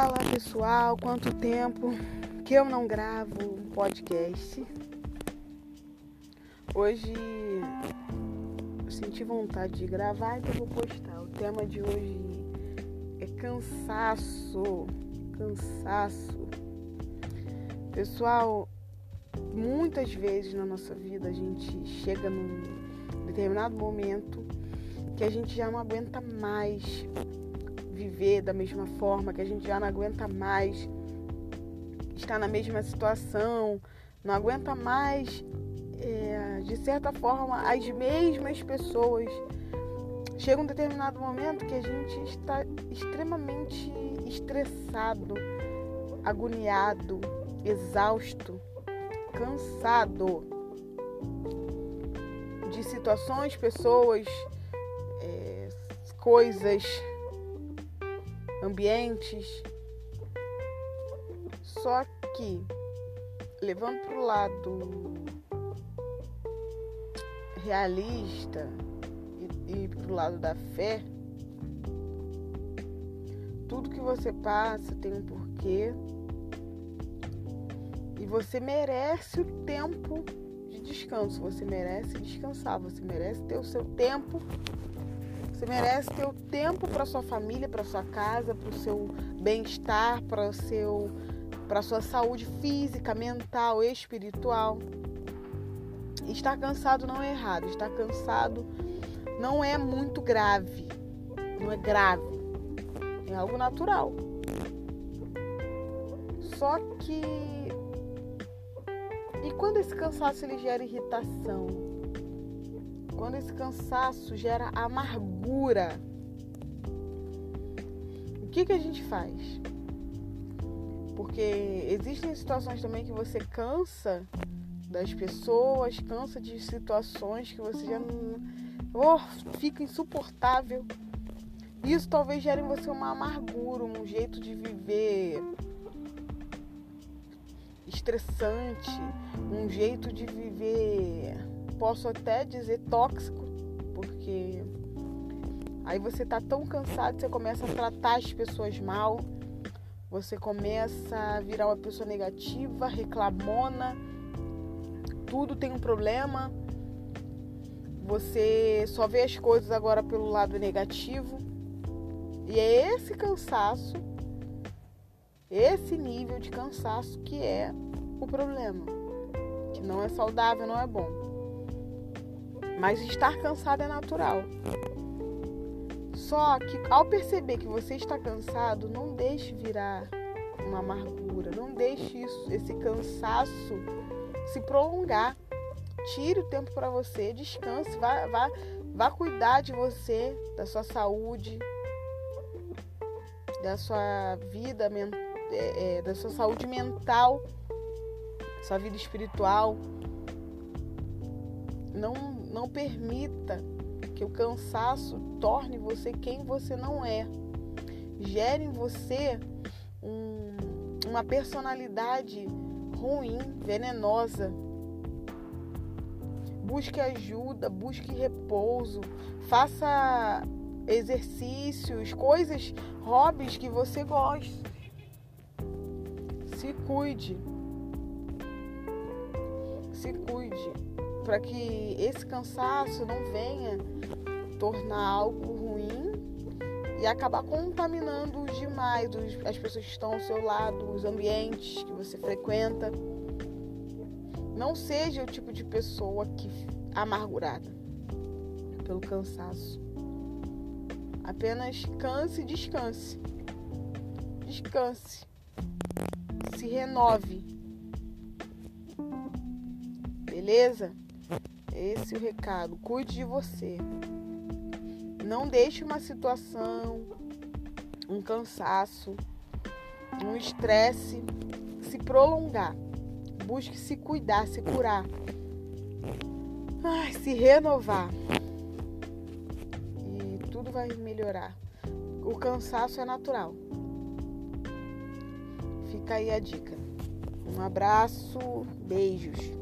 Fala pessoal, quanto tempo que eu não gravo um podcast. Hoje senti vontade de gravar, então vou postar. O tema de hoje é cansaço. Cansaço. Pessoal, muitas vezes na nossa vida a gente chega num determinado momento que a gente já não aguenta mais viver da mesma forma, que a gente já não aguenta mais estar na mesma situação, não aguenta mais, é, de certa forma, as mesmas pessoas. Chega um determinado momento que a gente está extremamente estressado, agoniado, exausto, cansado de situações, pessoas, é, coisas ambientes. Só que, levando para o lado realista e, e para o lado da fé, tudo que você passa tem um porquê e você merece o tempo de descanso, você merece descansar, você merece ter o seu tempo você merece ter o tempo para sua família, para sua casa, para o seu bem-estar, para seu para sua saúde física, mental, espiritual. Estar cansado não é errado, estar cansado não é muito grave. Não é grave. É algo natural. Só que e quando esse cansaço ele gera irritação? Quando esse cansaço gera amargura, o que, que a gente faz? Porque existem situações também que você cansa das pessoas, cansa de situações que você já não. Oh, fica insuportável. Isso talvez gere em você uma amargura, um jeito de viver estressante, um jeito de viver posso até dizer tóxico, porque aí você tá tão cansado, você começa a tratar as pessoas mal, você começa a virar uma pessoa negativa, reclamona, tudo tem um problema. Você só vê as coisas agora pelo lado negativo. E é esse cansaço, esse nível de cansaço que é o problema. Que não é saudável, não é bom. Mas estar cansado é natural. Só que ao perceber que você está cansado, não deixe virar uma amargura, não deixe isso, esse cansaço se prolongar. Tire o tempo para você, descanse, vá, vá, vá cuidar de você, da sua saúde, da sua vida, é, é, da sua saúde mental, sua vida espiritual. Não não permita que o cansaço torne você quem você não é. Gere em você um, uma personalidade ruim, venenosa. Busque ajuda, busque repouso, faça exercícios, coisas, hobbies que você gosta. Se cuide. Se cuide para que esse cansaço não venha tornar algo ruim e acabar contaminando demais as pessoas que estão ao seu lado, os ambientes que você frequenta. Não seja o tipo de pessoa que amargurada pelo cansaço. Apenas canse e descanse. Descanse. Se renove. Beleza? Esse é o recado. Cuide de você. Não deixe uma situação, um cansaço, um estresse se prolongar. Busque se cuidar, se curar. Ai, se renovar. E tudo vai melhorar. O cansaço é natural. Fica aí a dica. Um abraço, beijos.